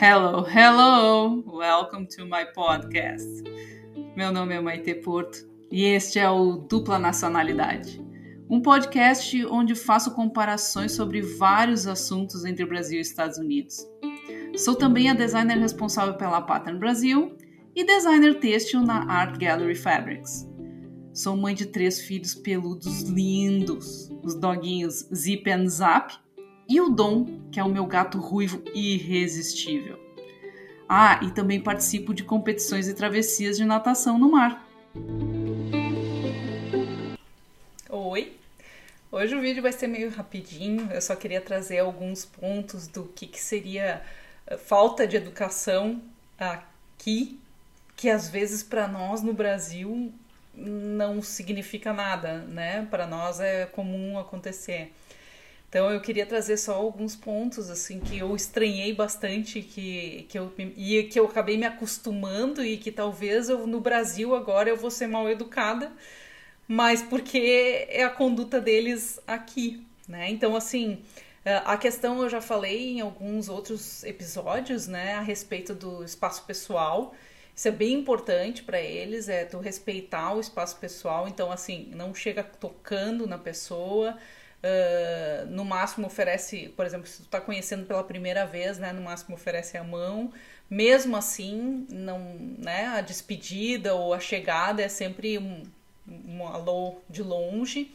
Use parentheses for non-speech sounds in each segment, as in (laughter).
Hello, hello! Welcome to my podcast. Meu nome é Maite Porto e este é o Dupla Nacionalidade, um podcast onde faço comparações sobre vários assuntos entre Brasil e Estados Unidos. Sou também a designer responsável pela Pattern Brasil e designer têxtil na Art Gallery Fabrics. Sou mãe de três filhos peludos lindos, os doguinhos Zip and Zap e o Dom, que é o meu gato ruivo irresistível. Ah, e também participo de competições e travessias de natação no mar. Oi! Hoje o vídeo vai ser meio rapidinho, eu só queria trazer alguns pontos do que, que seria eh, falta de educação aqui, que às vezes para nós no Brasil não significa nada, né? Para nós é comum acontecer. Então eu queria trazer só alguns pontos assim que eu estranhei bastante que, que eu e que eu acabei me acostumando e que talvez eu no Brasil agora eu vou ser mal educada, mas porque é a conduta deles aqui, né? Então assim, a questão eu já falei em alguns outros episódios, né, a respeito do espaço pessoal. Isso é bem importante para eles, é tu respeitar o espaço pessoal. Então assim, não chega tocando na pessoa, Uh, no máximo oferece, por exemplo, se tu está conhecendo pela primeira vez, né, no máximo oferece a mão. Mesmo assim, não, né, a despedida ou a chegada é sempre um, um alô de longe.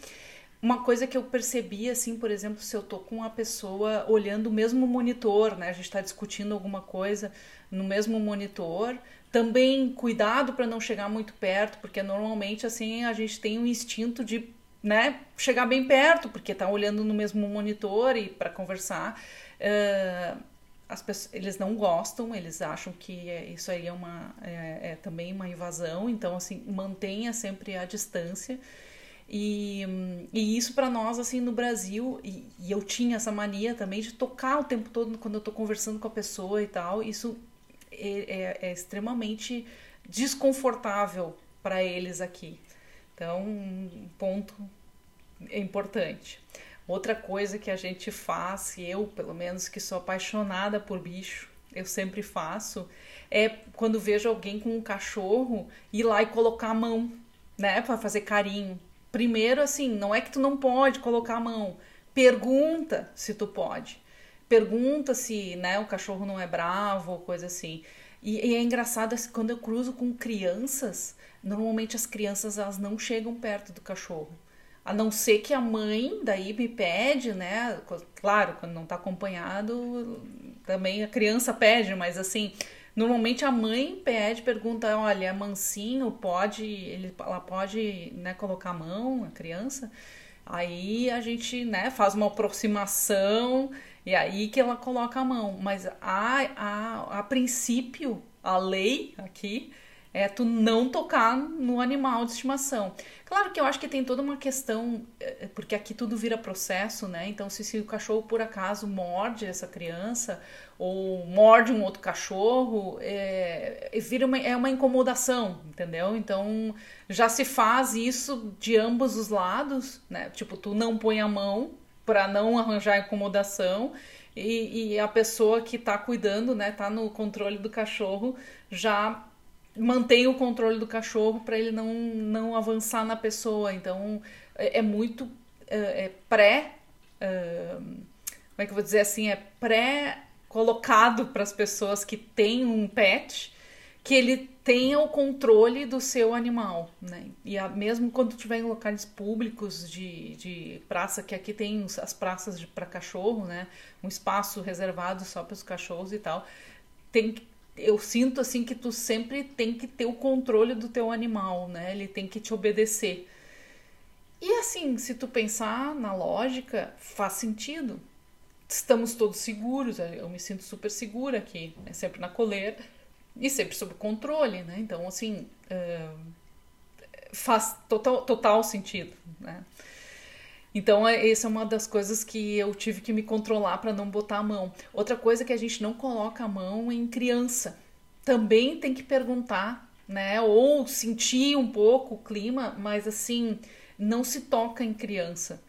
Uma coisa que eu percebi, assim, por exemplo, se eu tô com uma pessoa olhando o mesmo monitor, né, a gente está discutindo alguma coisa no mesmo monitor, também cuidado para não chegar muito perto, porque normalmente assim a gente tem um instinto de né, chegar bem perto, porque tá olhando no mesmo monitor e para conversar. Uh, as pessoas, eles não gostam, eles acham que é, isso aí é, uma, é, é, também uma invasão, então, assim, mantenha sempre a distância. E, e isso para nós, assim, no Brasil, e, e, eu tinha essa mania também de tocar o tempo todo quando eu tô conversando com a pessoa e tal, isso é, é, é extremamente desconfortável para eles aqui. Então, um ponto importante. Outra coisa que a gente faz, eu pelo menos que sou apaixonada por bicho, eu sempre faço, é quando vejo alguém com um cachorro ir lá e colocar a mão, né, para fazer carinho. Primeiro assim, não é que tu não pode colocar a mão, pergunta se tu pode. Pergunta se, né, o cachorro não é bravo ou coisa assim. E, e é engraçado assim, quando eu cruzo com crianças, normalmente as crianças elas não chegam perto do cachorro. A não ser que a mãe daí me pede, né? Claro, quando não está acompanhado, também a criança pede, mas assim, normalmente a mãe pede, pergunta, olha, é mansinho, pode, ele, ela pode, né, colocar a mão, a criança. Aí a gente, né, faz uma aproximação e aí que ela coloca a mão. Mas a, a, a princípio, a lei aqui é tu não tocar no animal de estimação. Claro que eu acho que tem toda uma questão, é, porque aqui tudo vira processo, né? Então, se, se o cachorro por acaso morde essa criança ou morde um outro cachorro, é, vira uma, é uma incomodação, entendeu? Então, já se faz isso de ambos os lados, né? Tipo, tu não põe a mão para não arranjar incomodação. E, e, a pessoa que está cuidando, né, tá no controle do cachorro, já mantém o controle do cachorro para ele não, não avançar na pessoa. Então é, é muito é, é pré. É, como é que eu vou dizer assim? É pré colocado para as pessoas que têm um pet que ele tenha o controle do seu animal, né? E a, mesmo quando estiver em locais públicos de, de praça, que aqui tem as praças para cachorro, né? Um espaço reservado só para os cachorros e tal, tem que eu sinto assim que tu sempre tem que ter o controle do teu animal, né? Ele tem que te obedecer. E assim, se tu pensar na lógica, faz sentido. Estamos todos seguros, eu me sinto super segura aqui, né? sempre na coleira e sempre sob controle, né? Então, assim, uh, faz total, total sentido, né? Então, é, essa é uma das coisas que eu tive que me controlar para não botar a mão. Outra coisa é que a gente não coloca a mão em criança. Também tem que perguntar, né? Ou sentir um pouco o clima, mas assim, não se toca em criança.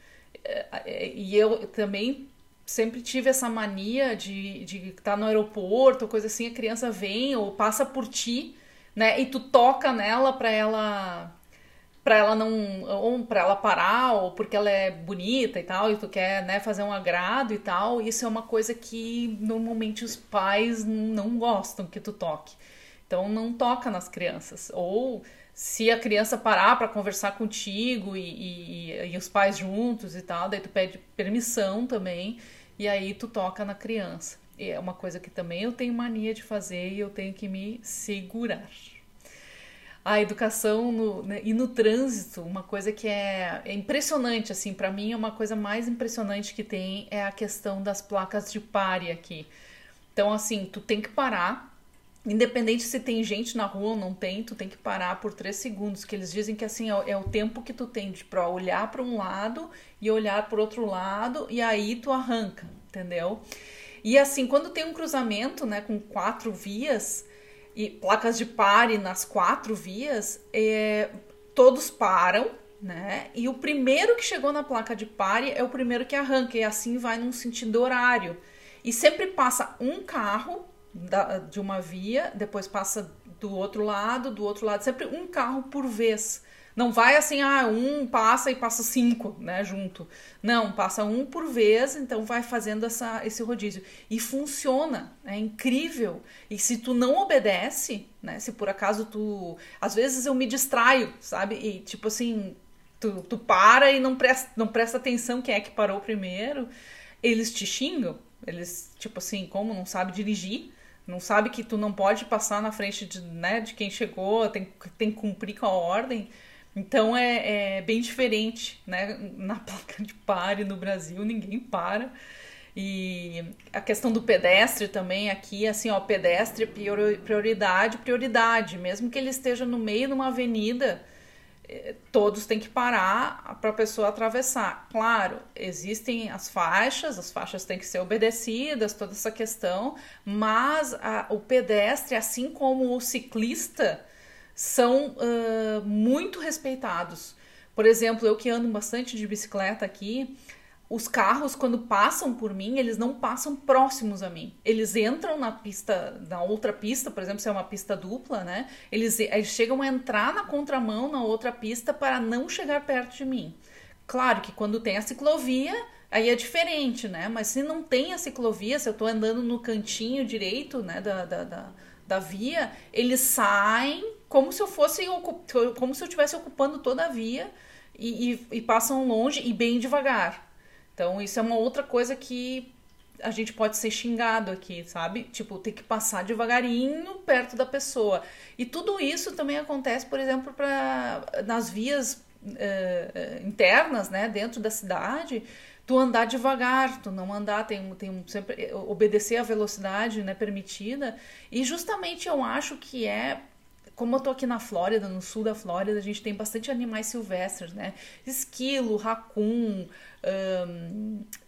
É, é, e eu também sempre tive essa mania de, de estar tá no aeroporto, coisa assim, a criança vem ou passa por ti, né? E tu toca nela para ela para ela não ou para ela parar ou porque ela é bonita e tal e tu quer né fazer um agrado e tal isso é uma coisa que normalmente os pais não gostam que tu toque. Então não toca nas crianças. Ou se a criança parar para conversar contigo e, e, e, os pais juntos e tal daí tu pede permissão também e aí tu toca na criança. E é uma coisa que também eu tenho mania de fazer e eu tenho que me segurar a educação no, né, e no trânsito, uma coisa que é, é impressionante, assim, para mim é uma coisa mais impressionante que tem é a questão das placas de pare aqui. Então, assim, tu tem que parar, independente se tem gente na rua ou não tem, tu tem que parar por três segundos, que eles dizem que, assim, é, é o tempo que tu tem para olhar para um lado e olhar para outro lado, e aí tu arranca, entendeu? E assim, quando tem um cruzamento, né, com quatro vias, e placas de pare nas quatro vias, é, todos param, né? E o primeiro que chegou na placa de pare é o primeiro que arranca, e assim vai num sentido horário. E sempre passa um carro da, de uma via, depois passa do outro lado, do outro lado, sempre um carro por vez. Não vai assim, ah, um passa e passa cinco, né, junto. Não, passa um por vez, então vai fazendo essa, esse rodízio. E funciona, é incrível. E se tu não obedece, né, se por acaso tu... Às vezes eu me distraio, sabe? E tipo assim, tu, tu para e não presta, não presta atenção quem é que parou primeiro. Eles te xingam, eles, tipo assim, como não sabe dirigir, não sabe que tu não pode passar na frente de, né, de quem chegou, tem, tem que cumprir com a ordem. Então é, é, bem diferente, né? Na placa de pare no Brasil ninguém para. E a questão do pedestre também aqui, assim, ó, pedestre prioridade, prioridade, mesmo que ele esteja no meio de uma avenida, eh, todos têm que parar para a pessoa atravessar. Claro, existem as faixas, as faixas têm que ser obedecidas, toda essa questão, mas a, o pedestre, assim como o ciclista, são uh, muito respeitados. Por exemplo, eu que ando bastante de bicicleta aqui, os carros, quando passam por mim, eles não passam próximos a mim. Eles entram na pista, na outra pista, por exemplo, se é uma pista dupla, né? Eles, eles chegam a entrar na contramão na outra pista para não chegar perto de mim. Claro que quando tem a ciclovia, aí é diferente, né? Mas se não tem a ciclovia, se eu estou andando no cantinho direito, né, da, da, da, da via, eles saem como se eu fosse como se eu estivesse ocupando toda a via e, e, e, passam longe e bem devagar. Então isso é uma outra coisa que a gente pode ser xingado aqui, sabe? Tipo, tem que passar devagarinho perto da pessoa. E tudo isso também acontece, por exemplo, pra, nas vias uh, internas, né, dentro da cidade tu andar devagar, tu não andar, tem, tem sempre obedecer a velocidade né, permitida. E justamente eu acho que é como eu tô aqui na Flórida, no sul da Flórida, a gente tem bastante animais silvestres, né? Esquilo, racun,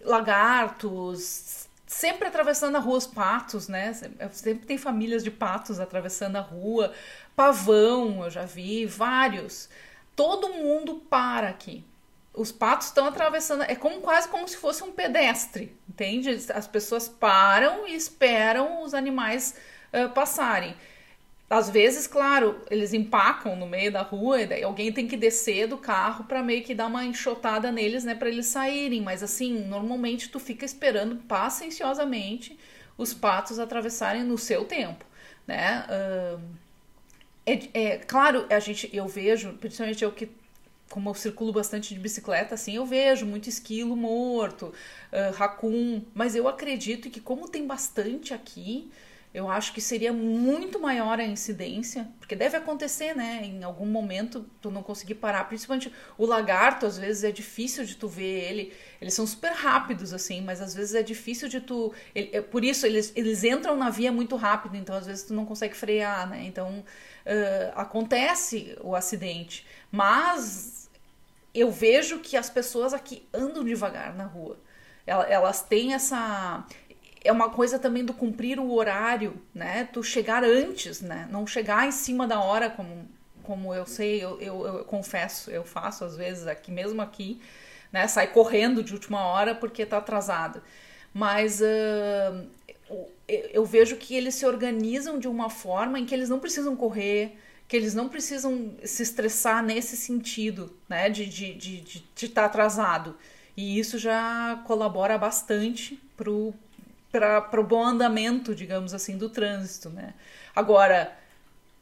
lagartos, sempre atravessando a rua os patos, né? Sempre tem famílias de patos atravessando a rua, pavão, eu já vi, vários. Todo mundo para aqui. Os patos estão atravessando, é como quase como se fosse um pedestre, entende? As pessoas param e esperam os animais uh, passarem. Às vezes, claro, eles empacam no meio da rua e daí alguém tem que descer do carro para meio que dar uma enxotada neles, né, para eles saírem. Mas assim, normalmente tu fica esperando pacienciosamente os patos atravessarem no seu tempo, né? Uh, é, é, claro, a gente, eu vejo, principalmente eu que como eu circulo bastante de bicicleta, assim, eu vejo muito esquilo morto, uh, mas eu acredito que como tem bastante aqui, eu acho que seria muito maior a incidência, porque deve acontecer, né? Em algum momento tu não conseguir parar, principalmente o lagarto, às vezes é difícil de tu ver ele. Eles são super rápidos, assim, mas às vezes é difícil de tu. Ele, é, por isso, eles, eles entram na via muito rápido, então às vezes tu não consegue frear, né? Então uh, acontece o acidente. Mas eu vejo que as pessoas aqui andam devagar na rua. Elas têm essa é uma coisa também do cumprir o horário, né? Tu chegar antes, né? Não chegar em cima da hora, como, como eu sei, eu, eu, eu confesso, eu faço às vezes aqui, mesmo aqui, né? Sai correndo de última hora porque tá atrasado. mas uh, eu vejo que eles se organizam de uma forma em que eles não precisam correr, que eles não precisam se estressar nesse sentido, né, de estar de, de, de, de tá atrasado. E isso já colabora bastante para o bom andamento, digamos assim, do trânsito, né. Agora,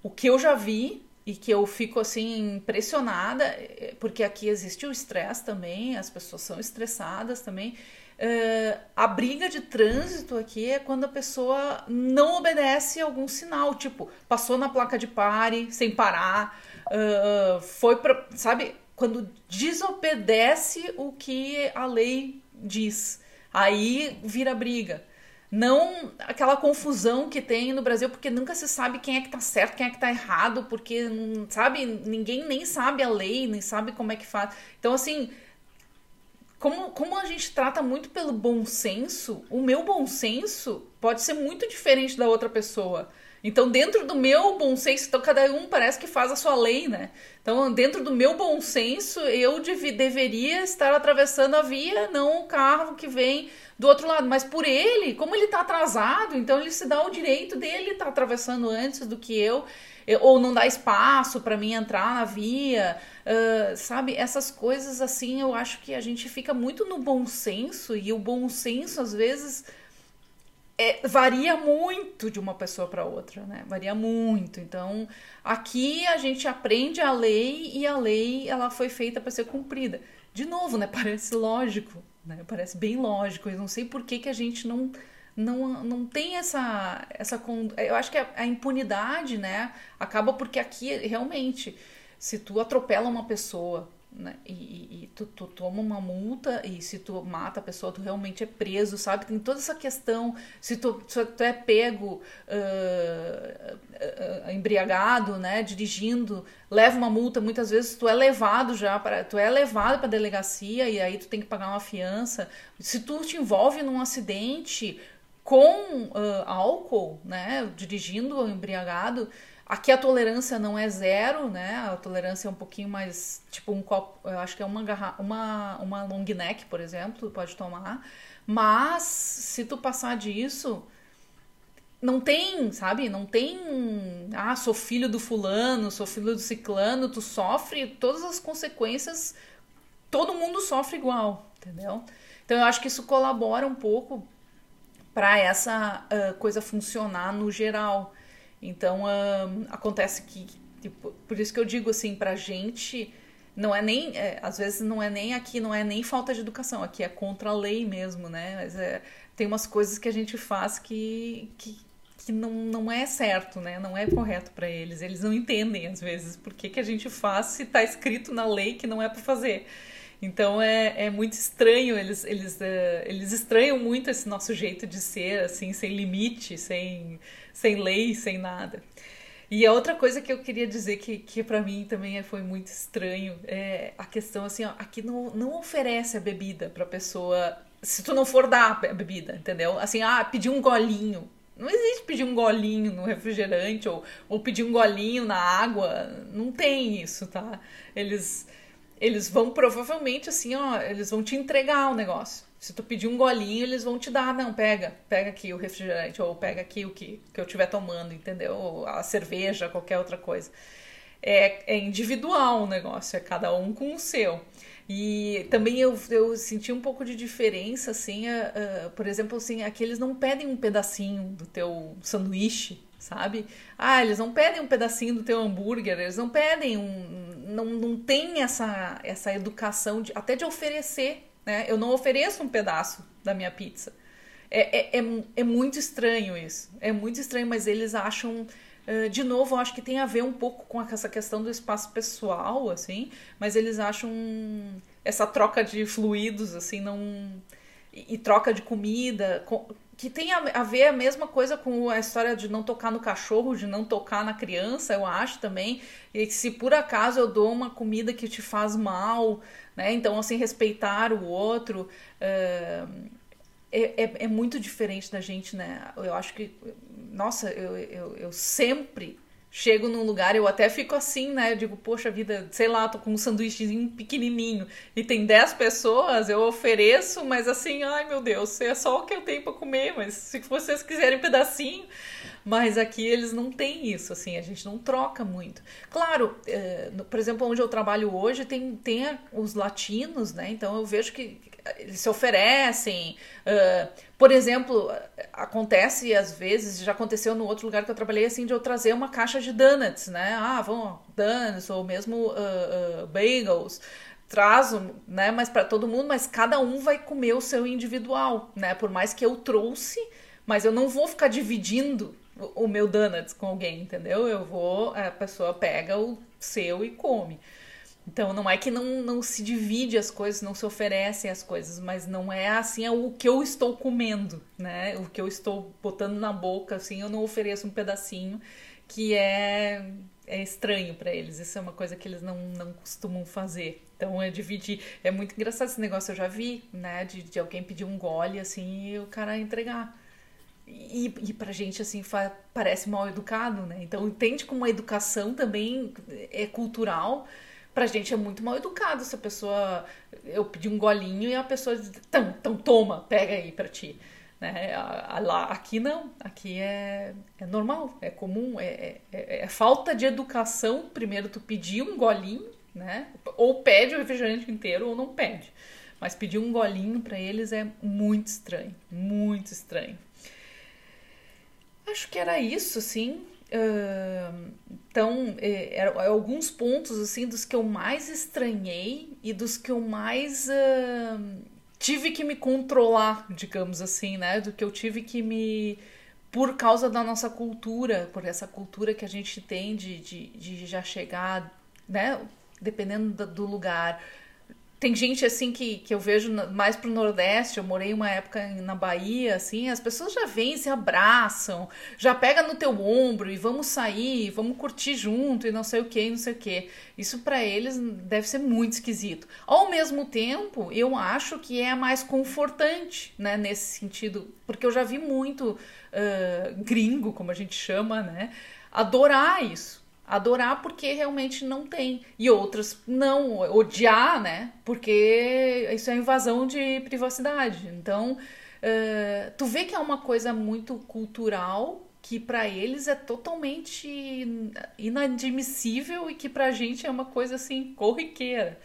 o que eu já vi e que eu fico assim impressionada, é, porque aqui existe o estresse também, as pessoas são estressadas também, Uh, a briga de trânsito aqui é quando a pessoa não obedece algum sinal, tipo, passou na placa de pare sem parar, uh, foi para, sabe, quando desobedece o que a lei diz, aí vira briga. Não aquela confusão que tem no Brasil, porque nunca se sabe quem é que tá certo, quem é que tá errado, porque, sabe, ninguém nem sabe a lei, nem sabe como é que faz. Então, assim, como, como a gente trata muito pelo bom senso, o meu bom senso pode ser muito diferente da outra pessoa. Então, dentro do meu bom senso, então cada um parece que faz a sua lei, né? Então, dentro do meu bom senso, eu dev deveria estar atravessando a via, não o carro que vem do outro lado. Mas por ele, como ele está atrasado, então ele se dá o direito dele estar tá atravessando antes do que eu ou não dá espaço para mim entrar na via, uh, sabe? Essas coisas assim, eu acho que a gente fica muito no bom senso e o bom senso às vezes é, varia muito de uma pessoa para outra, né? Varia muito. Então, aqui a gente aprende a lei e a lei ela foi feita para ser cumprida. De novo, né? (laughs) Parece lógico, né? Parece bem lógico. Eu não sei por que, que a gente não não, não tem essa, essa. Eu acho que a, a impunidade, né? Acaba porque aqui, realmente, se tu atropela uma pessoa né? E, e, e tu, tu, toma uma multa e se tu mata a pessoa, tu realmente é preso, sabe? Tem toda essa questão. Se tu, se tu é pego uh, uh, embriagado, né? Dirigindo, leva uma multa, muitas vezes tu é levado já para. Tu é levado para delegacia e aí tu tem que pagar uma fiança. Se tu te envolve num acidente, com uh, álcool, né, dirigindo embriagado, aqui a tolerância não é zero, né, a tolerância é um pouquinho mais, tipo um copo, eu acho que é uma, garra uma, uma long neck, por exemplo, pode tomar, mas se tu passar disso, não tem, sabe, não tem, ah, sou filho do fulano, sou filho do ciclano, tu sofre todas as consequências, todo mundo sofre igual, entendeu? Então eu acho que isso colabora um pouco para essa uh, coisa funcionar no geral. Então, acontece que, tipo, por isso que eu digo assim, para gente, não é nem, é, às vezes não é nem aqui, não é nem falta de educação, aqui é contra a lei mesmo, né? Mas é, tem umas coisas que a gente faz que, que, que não, não é certo, né? Não é correto para eles. Eles não entendem, às vezes, por que, que a gente faz se está escrito na lei que não é para fazer. Então é, é muito estranho, eles, eles, uh, eles estranham muito esse nosso jeito de ser, assim, sem limite, sem, sem lei, sem nada. E a outra coisa que eu queria dizer que, que para mim também foi muito estranho é a questão assim, ó, aqui não, não oferece a bebida pra pessoa, se tu não for dar a bebida, entendeu? Assim, ah, pedir um golinho. Não existe pedir um golinho no refrigerante ou, ou pedir um golinho na água. Não tem isso, tá? Eles eles vão provavelmente assim, ó, eles vão te entregar o negócio. Se tu pedir um golinho, eles vão te dar, não, pega, pega aqui o refrigerante, ou pega aqui o que, que eu estiver tomando, entendeu? Ou a cerveja, qualquer outra coisa. É, é individual o negócio, é cada um com o seu. E também eu, eu senti um pouco de diferença, assim, uh, uh, por exemplo, assim, aqui eles não pedem um pedacinho do teu sanduíche, sabe? Ah, eles não pedem um pedacinho do teu hambúrguer, eles não pedem um. Não, não tem essa, essa educação de, até de oferecer, né? Eu não ofereço um pedaço da minha pizza. É, é, é, é muito estranho isso. É muito estranho, mas eles acham. De novo, eu acho que tem a ver um pouco com essa questão do espaço pessoal, assim, mas eles acham essa troca de fluidos, assim, não. E, e troca de comida. Que tem a, ver a mesma coisa com a história de não tocar no cachorro, de não tocar na criança, eu acho também. E se por acaso eu dou uma comida que te faz mal, né? Então, assim, respeitar o outro uh, é, é, é, muito diferente da gente, né? Eu acho que, nossa, eu, eu, eu sempre chego num lugar, eu até fico assim, né? Eu digo, poxa vida, sei lá, tô com um sanduíchezinho pequenininho e tem 10 pessoas, eu ofereço, mas assim, ai meu Deus, é só o que eu tenho para comer, mas se vocês quiserem um pedacinho. Mas aqui eles não têm isso, assim, a gente não troca muito. Claro, é, por exemplo, onde eu trabalho hoje tem, tem os latinos, né? Então eu vejo que eles se oferecem. Uh, por exemplo, acontece às vezes, já aconteceu no outro lugar que eu trabalhei, assim, de eu trazer uma caixa de donuts, né? Ah, vamos, donuts, ou mesmo uh, uh, bagels. Trazo, né? Mas para todo mundo, mas cada um vai comer o seu individual, né? Por mais que eu trouxe, mas eu não vou ficar dividindo o meu donuts com alguém, entendeu? Eu vou, a pessoa pega o seu e come. Então não é que não, não se divide as coisas, não se oferecem as coisas, mas não é assim é o que eu estou comendo, né? O que eu estou botando na boca, assim, eu não ofereço um pedacinho que é, é estranho para eles. Isso é uma coisa que eles não, não costumam fazer. Então é dividir. É muito engraçado esse negócio, eu já vi, né? De, de alguém pedir um gole assim e o cara entregar. E, e pra gente, assim, parece mal educado, né? Então entende como a educação também é cultural pra gente é muito mal educado se a pessoa. Eu pedi um golinho e a pessoa diz, então, então toma, pega aí pra ti. Né? Lá, aqui não, aqui é, é normal, é comum, é, é, é, falta de educação. Primeiro tu pedir um golinho, né? Ou pede o refrigerante inteiro ou não pede. Mas pedir um golinho para eles é muito estranho, muito estranho. Acho que era isso, sim então, é, é, alguns pontos assim dos que eu mais estranhei e dos que eu mais uh, tive que me controlar, digamos assim, né? Do que eu tive que me por causa da nossa cultura, por essa cultura que a gente tem de, de, de já chegar, né? Dependendo do lugar, tem gente assim que, que eu vejo mais pro Nordeste, eu morei uma época na Bahia, assim, as pessoas já vêm, se abraçam, já pega no teu ombro e vamos sair, vamos curtir junto e não sei o que, não sei o que. Isso para eles deve ser muito esquisito. Ao mesmo tempo, eu acho que é mais confortante, né, nesse sentido, porque eu já vi muito uh, gringo, como a gente chama, né, adorar isso adorar porque realmente não tem. E outras não odiar né? Porque isso é invasão de privacidade. Então uh, tu vê que é uma coisa muito cultural que para eles é totalmente inadmissível e que para a gente é uma coisa assim corriqueira.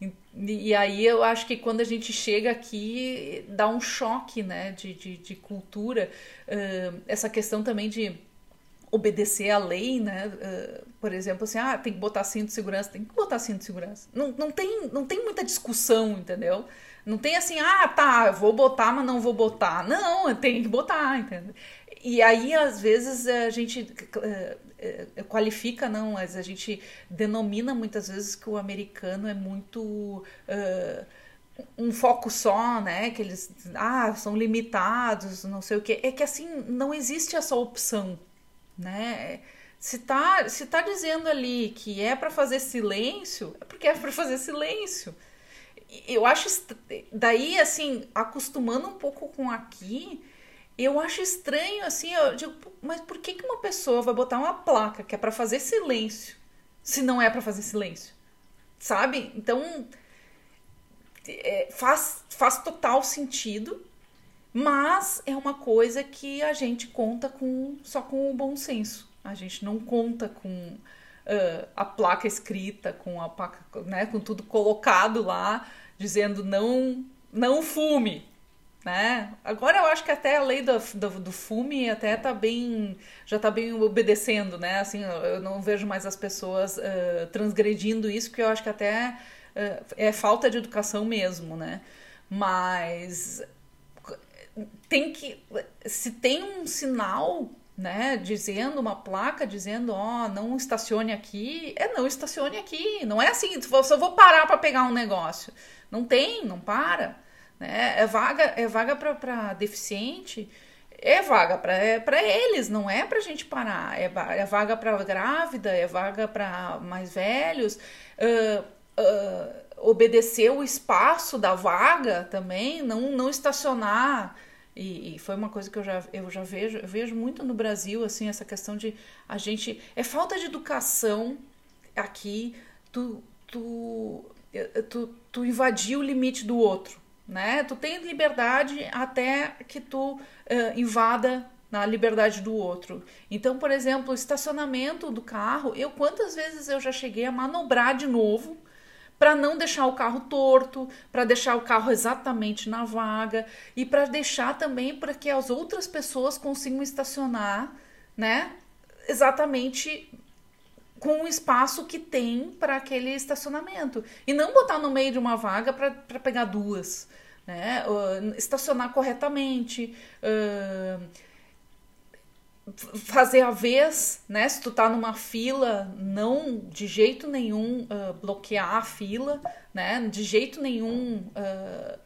E, e, aí eu acho que quando a gente chega aqui dá um choque né de, de, de cultura. Uh, essa questão também de obedecer à lei, né? Uh, por exemplo, assim, ah, tem que botar cinto de segurança, tem que botar cinto de segurança. Não, não, tem, não tem muita discussão, entendeu? Não tem assim, ah, tá, vou botar, mas não vou botar. Não, tem que botar, entendeu? E aí, às vezes, a gente uh, uh, qualifica, não, mas a gente denomina muitas vezes que o americano é muito um foco só, né? Que eles ah, são limitados, não sei o que. É que assim, não existe essa opção né? Se tá, se tá dizendo ali que é para fazer silêncio, é porque é para fazer silêncio. Eu acho daí assim, acostumando um pouco com aqui, eu acho estranho assim, eu digo, mas por que que uma pessoa vai botar uma placa que é para fazer silêncio, se não é para fazer silêncio? Sabe? Então, é, faz, faz total sentido mas é uma coisa que a gente conta com só com o bom senso. A gente não conta com uh, a placa escrita, com a placa, né, com tudo colocado lá, dizendo não não fume, né? Agora eu acho que até a lei do, do, do, fume até tá bem, já tá bem obedecendo, né? Assim, eu não vejo mais as pessoas uh, transgredindo isso, porque eu acho que até uh, é falta de educação mesmo, né? Mas tem que. Se tem um sinal, né, dizendo, uma placa dizendo, ó, oh, não estacione aqui, é não estacione aqui. Não é assim, só vou parar para pegar um negócio. Não tem, não para. Né? É vaga, é vaga para deficiente. É vaga para é eles, não é para gente parar. É, é vaga para grávida, é vaga para mais velhos. Uh, obedecer o espaço da vaga também, não, não estacionar E, e, foi uma coisa que eu já, eu já vejo, eu vejo muito no Brasil, assim, essa questão de a gente. É falta de educação aqui, tu, tu, tu, tu invadir o limite do outro. Né? Tu tem liberdade até que tu uh, invada na liberdade do outro. Então, por exemplo, o estacionamento do carro, eu quantas vezes eu já cheguei a manobrar de novo para não deixar o carro torto, para deixar o carro exatamente na vaga e para deixar também para que as outras pessoas consigam estacionar, né? Exatamente com o espaço que tem para aquele estacionamento e não botar no meio de uma vaga para pegar duas, né? Uh, estacionar corretamente. Uh, fazer a vez, né? Se tu tá numa fila, não de jeito nenhum uh, bloquear a fila, né? De jeito nenhum uh,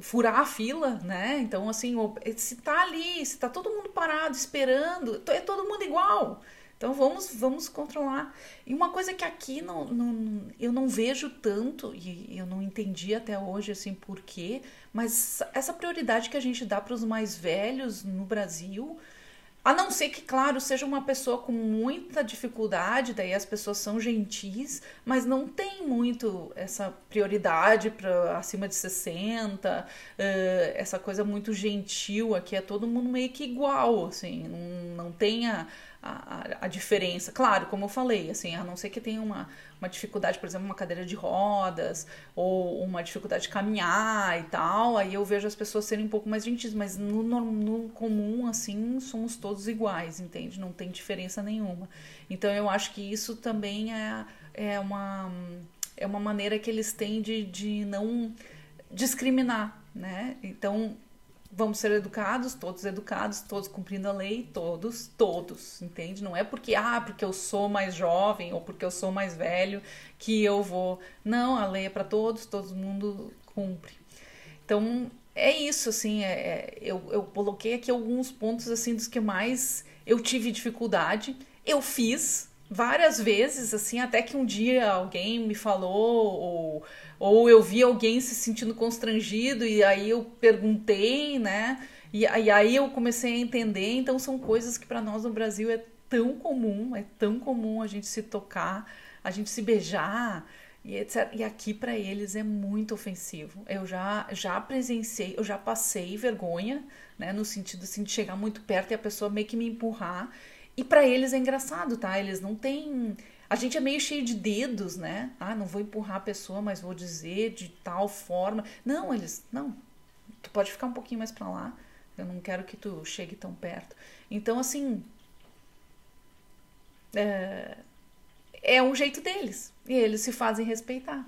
furar a fila, né? Então, assim, se tá ali, se tá todo mundo parado esperando, é todo mundo igual. Então vamos, vamos controlar. E uma coisa que aqui não, não, eu não vejo tanto, e eu não entendi até hoje assim por quê, mas essa prioridade que a gente dá para os mais velhos no Brasil, a não ser que, claro, seja uma pessoa com muita dificuldade, daí as pessoas são gentis, mas não tem muito essa prioridade para acima de 60, uh, essa coisa muito gentil aqui, é todo mundo meio que igual, assim, não, não a, a, diferença. Claro, como eu falei, assim, a não ser que tenha uma, uma dificuldade, por exemplo, uma cadeira de rodas, ou uma dificuldade de caminhar e tal, aí eu vejo as pessoas serem um pouco mais gentis, mas no, no, comum, assim, somos todos iguais, entende? Não tem diferença nenhuma. Então eu acho que isso também é, é, uma, é uma maneira que eles têm de, de não discriminar, né? Então, vamos ser educados, todos educados, todos cumprindo a lei, todos, todos, entende? Não é porque, ah, porque eu sou mais jovem ou porque eu sou mais velho que eu vou. Não, a lei é para todos, todo mundo cumpre. Então, é isso, assim, é, é, eu, eu coloquei aqui alguns pontos, assim, dos que mais eu tive dificuldade. Eu fiz várias vezes, assim, até que um dia alguém me falou ou ou eu vi alguém se sentindo constrangido e aí eu perguntei, né? E, e aí eu comecei a entender. Então são coisas que para nós no Brasil é tão comum, é tão comum a gente se tocar, a gente se beijar e etc. E aqui para eles é muito ofensivo. Eu já já presenciei, eu já passei vergonha, né, no sentido assim de chegar muito perto e a pessoa meio que me empurrar. E para eles é engraçado, tá? Eles não têm a gente é meio cheio de dedos, né? Ah, não vou empurrar a pessoa, mas vou dizer de tal forma. Não, eles, não. Tu pode ficar um pouquinho mais para lá. Eu não quero que tu chegue tão perto. Então, assim, é, é um jeito deles e eles se fazem respeitar.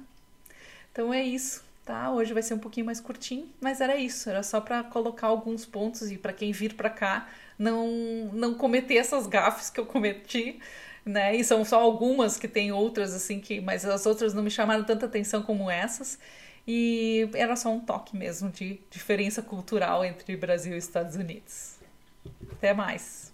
Então é isso, tá? Hoje vai ser um pouquinho mais curtinho, mas era isso, era só para colocar alguns pontos e para quem vir para cá não não cometer essas gafes que eu cometi, né? E são só algumas que tem outras assim que, mas as outras não me chamaram tanta atenção como essas. E era só um toque mesmo de diferença cultural entre Brasil e Estados Unidos. Até mais.